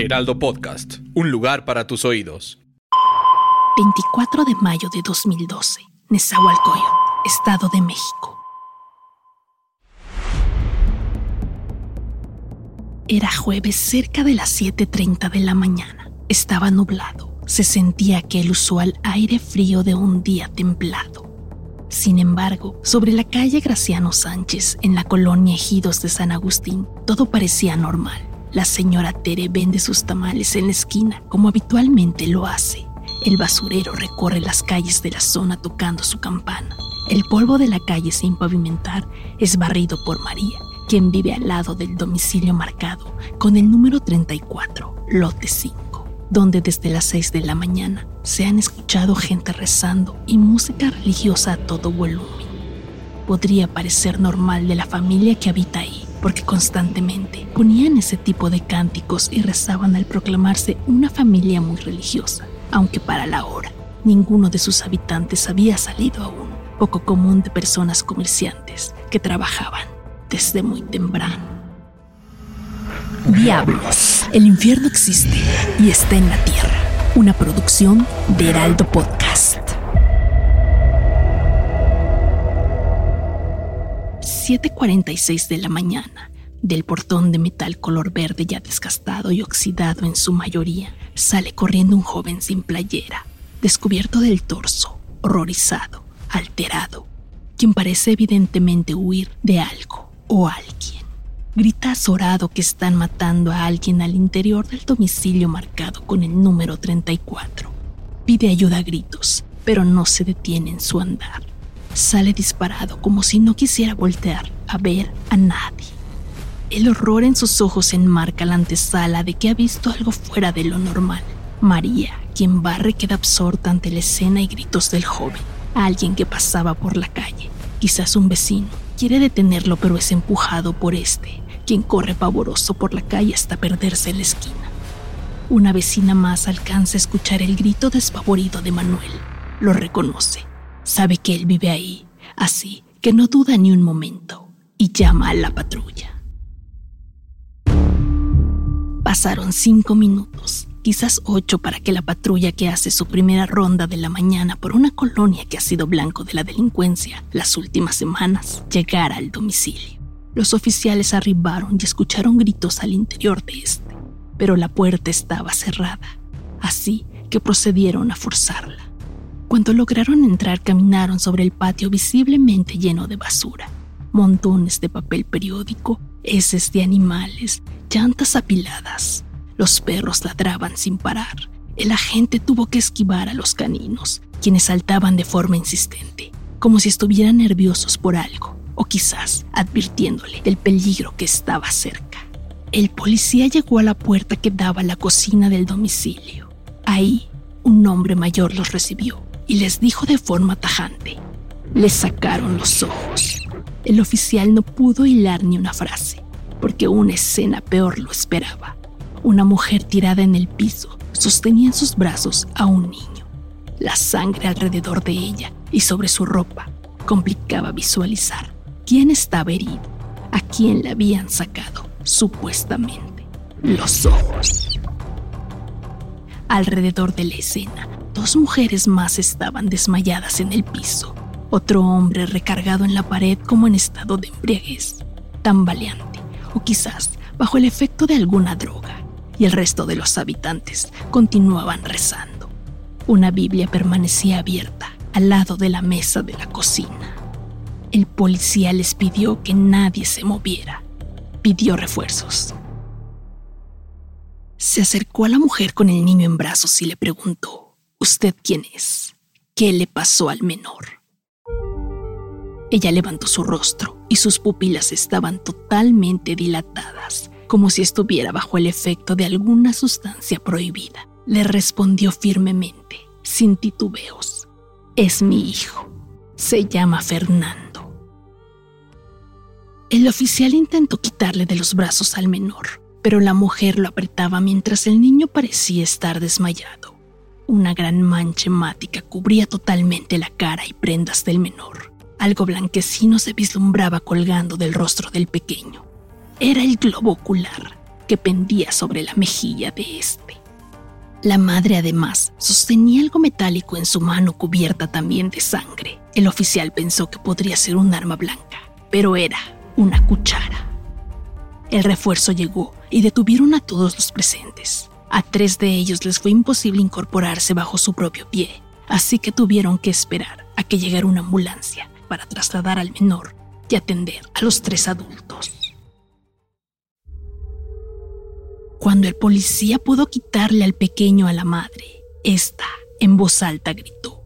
Heraldo Podcast. Un lugar para tus oídos. 24 de mayo de 2012. Nezahualcóyotl, Estado de México. Era jueves cerca de las 7.30 de la mañana. Estaba nublado. Se sentía aquel usual aire frío de un día templado. Sin embargo, sobre la calle Graciano Sánchez, en la colonia Ejidos de San Agustín, todo parecía normal. La señora Tere vende sus tamales en la esquina, como habitualmente lo hace. El basurero recorre las calles de la zona tocando su campana. El polvo de la calle sin pavimentar es barrido por María, quien vive al lado del domicilio marcado con el número 34, lote 5, donde desde las 6 de la mañana se han escuchado gente rezando y música religiosa a todo volumen. Podría parecer normal de la familia que habita ahí, porque constantemente ponían ese tipo de cánticos y rezaban al proclamarse una familia muy religiosa, aunque para la hora ninguno de sus habitantes había salido aún, poco común de personas comerciantes que trabajaban desde muy temprano. Diablos, el infierno existe y está en la tierra, una producción de Heraldo Podcast. 7.46 de la mañana, del portón de metal color verde ya desgastado y oxidado en su mayoría, sale corriendo un joven sin playera, descubierto del torso, horrorizado, alterado, quien parece evidentemente huir de algo o alguien. Grita azorado que están matando a alguien al interior del domicilio marcado con el número 34. Pide ayuda a gritos, pero no se detiene en su andar. Sale disparado como si no quisiera voltear a ver a nadie. El horror en sus ojos enmarca la antesala de que ha visto algo fuera de lo normal. María, quien barre, queda absorta ante la escena y gritos del joven. Alguien que pasaba por la calle, quizás un vecino, quiere detenerlo pero es empujado por este, quien corre pavoroso por la calle hasta perderse en la esquina. Una vecina más alcanza a escuchar el grito despavorido de Manuel. Lo reconoce Sabe que él vive ahí, así que no duda ni un momento y llama a la patrulla. Pasaron cinco minutos, quizás ocho para que la patrulla que hace su primera ronda de la mañana por una colonia que ha sido blanco de la delincuencia las últimas semanas llegara al domicilio. Los oficiales arribaron y escucharon gritos al interior de este, pero la puerta estaba cerrada, así que procedieron a forzarla. Cuando lograron entrar caminaron sobre el patio visiblemente lleno de basura, montones de papel periódico, heces de animales, llantas apiladas. Los perros ladraban sin parar. El agente tuvo que esquivar a los caninos, quienes saltaban de forma insistente, como si estuvieran nerviosos por algo, o quizás advirtiéndole del peligro que estaba cerca. El policía llegó a la puerta que daba a la cocina del domicilio. Ahí, un hombre mayor los recibió y les dijo de forma tajante. Les sacaron los ojos. El oficial no pudo hilar ni una frase, porque una escena peor lo esperaba. Una mujer tirada en el piso sostenía en sus brazos a un niño. La sangre alrededor de ella y sobre su ropa complicaba visualizar quién estaba herido, a quién le habían sacado, supuestamente, los ojos. Alrededor de la escena Dos mujeres más estaban desmayadas en el piso. Otro hombre recargado en la pared como en estado de embriaguez, tambaleante, o quizás bajo el efecto de alguna droga. Y el resto de los habitantes continuaban rezando. Una Biblia permanecía abierta al lado de la mesa de la cocina. El policía les pidió que nadie se moviera. Pidió refuerzos. Se acercó a la mujer con el niño en brazos y le preguntó, ¿Usted quién es? ¿Qué le pasó al menor? Ella levantó su rostro y sus pupilas estaban totalmente dilatadas, como si estuviera bajo el efecto de alguna sustancia prohibida. Le respondió firmemente, sin titubeos. Es mi hijo. Se llama Fernando. El oficial intentó quitarle de los brazos al menor, pero la mujer lo apretaba mientras el niño parecía estar desmayado. Una gran mancha hemática cubría totalmente la cara y prendas del menor. Algo blanquecino se vislumbraba colgando del rostro del pequeño. Era el globo ocular que pendía sobre la mejilla de este. La madre además sostenía algo metálico en su mano cubierta también de sangre. El oficial pensó que podría ser un arma blanca, pero era una cuchara. El refuerzo llegó y detuvieron a todos los presentes. A tres de ellos les fue imposible incorporarse bajo su propio pie, así que tuvieron que esperar a que llegara una ambulancia para trasladar al menor y atender a los tres adultos. Cuando el policía pudo quitarle al pequeño a la madre, esta en voz alta gritó,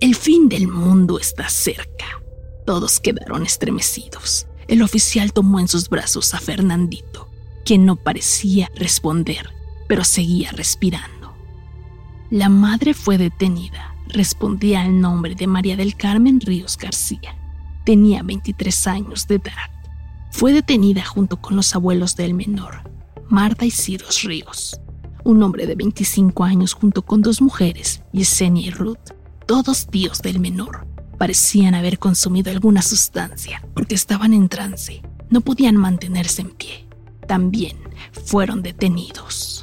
El fin del mundo está cerca. Todos quedaron estremecidos. El oficial tomó en sus brazos a Fernandito, quien no parecía responder, pero seguía respirando. La madre fue detenida respondía al nombre de María del Carmen Ríos García. Tenía 23 años de edad. Fue detenida junto con los abuelos del menor, Marta y Ciros Ríos. Un hombre de 25 años junto con dos mujeres, Yesenia y Ruth, todos tíos del menor. Parecían haber consumido alguna sustancia porque estaban en trance. No podían mantenerse en pie. También fueron detenidos.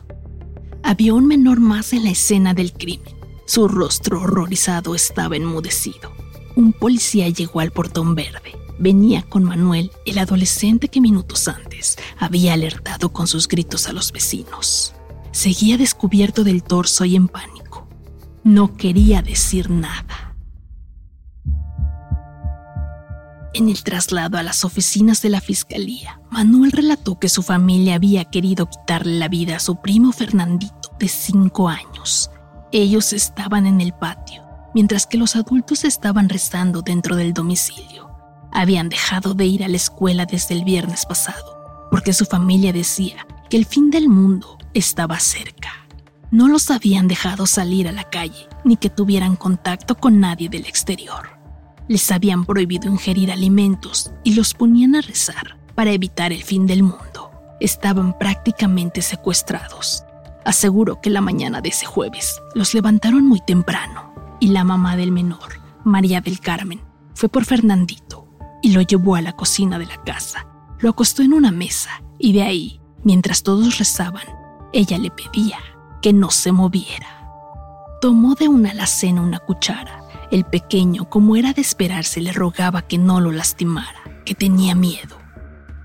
Había un menor más en la escena del crimen su rostro horrorizado estaba enmudecido. Un policía llegó al portón verde. Venía con Manuel, el adolescente que minutos antes había alertado con sus gritos a los vecinos. Seguía descubierto del torso y en pánico. No quería decir nada. En el traslado a las oficinas de la fiscalía, Manuel relató que su familia había querido quitarle la vida a su primo Fernandito, de cinco años, ellos estaban en el patio, mientras que los adultos estaban rezando dentro del domicilio. Habían dejado de ir a la escuela desde el viernes pasado, porque su familia decía que el fin del mundo estaba cerca. No los habían dejado salir a la calle, ni que tuvieran contacto con nadie del exterior. Les habían prohibido ingerir alimentos y los ponían a rezar para evitar el fin del mundo. Estaban prácticamente secuestrados Aseguró que la mañana de ese jueves los levantaron muy temprano y la mamá del menor, María del Carmen, fue por Fernandito y lo llevó a la cocina de la casa. Lo acostó en una mesa y de ahí, mientras todos rezaban, ella le pedía que no se moviera. Tomó de una alacena una cuchara. El pequeño, como era de esperarse, le rogaba que no lo lastimara, que tenía miedo.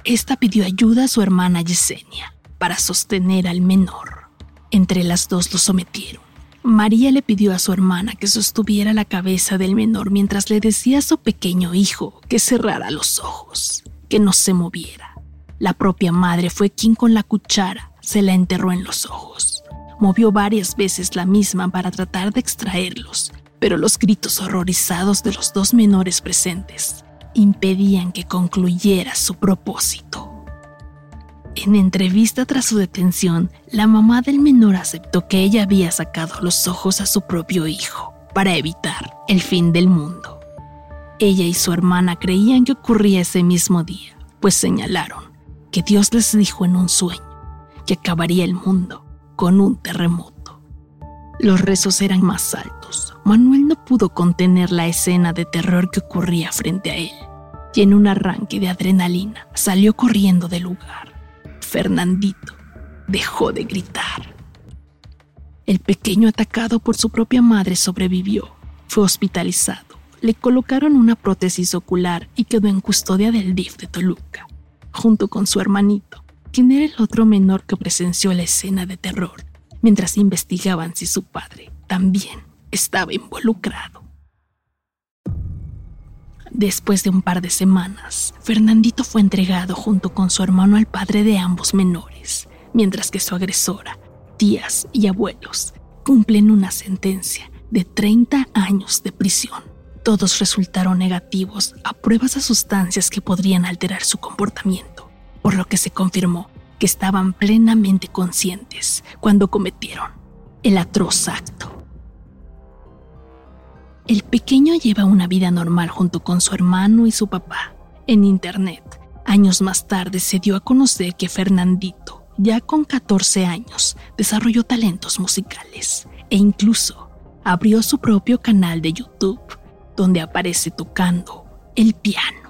Esta pidió ayuda a su hermana Yesenia para sostener al menor. Entre las dos lo sometieron. María le pidió a su hermana que sostuviera la cabeza del menor mientras le decía a su pequeño hijo que cerrara los ojos, que no se moviera. La propia madre fue quien con la cuchara se la enterró en los ojos. Movió varias veces la misma para tratar de extraerlos, pero los gritos horrorizados de los dos menores presentes impedían que concluyera su propósito. En entrevista tras su detención, la mamá del menor aceptó que ella había sacado los ojos a su propio hijo para evitar el fin del mundo. Ella y su hermana creían que ocurría ese mismo día, pues señalaron que Dios les dijo en un sueño que acabaría el mundo con un terremoto. Los rezos eran más altos. Manuel no pudo contener la escena de terror que ocurría frente a él, y en un arranque de adrenalina salió corriendo del lugar. Fernandito dejó de gritar. El pequeño atacado por su propia madre sobrevivió. Fue hospitalizado. Le colocaron una prótesis ocular y quedó en custodia del DIF de Toluca, junto con su hermanito, quien era el otro menor que presenció la escena de terror, mientras investigaban si su padre también estaba involucrado. Después de un par de semanas, Fernandito fue entregado junto con su hermano al padre de ambos menores, mientras que su agresora, tías y abuelos cumplen una sentencia de 30 años de prisión. Todos resultaron negativos a pruebas de sustancias que podrían alterar su comportamiento, por lo que se confirmó que estaban plenamente conscientes cuando cometieron el atroz acto. El pequeño lleva una vida normal junto con su hermano y su papá. En Internet, años más tarde se dio a conocer que Fernandito, ya con 14 años, desarrolló talentos musicales e incluso abrió su propio canal de YouTube donde aparece tocando el piano.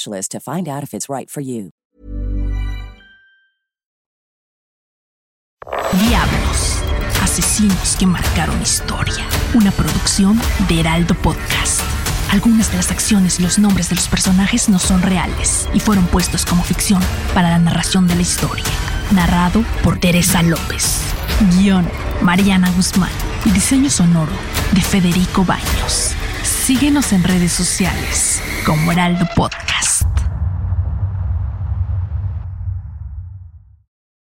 specialist to find out if it's right for you. Diablos, asesinos que marcaron historia. Una producción de Heraldo Podcast. Algunas de las acciones y los nombres de los personajes no son reales y fueron puestos como ficción para la narración de la historia. Narrado por Teresa López. Guión, Mariana Guzmán. Y diseño sonoro de Federico Baños. Síguenos en redes sociales como Heraldo Podcast.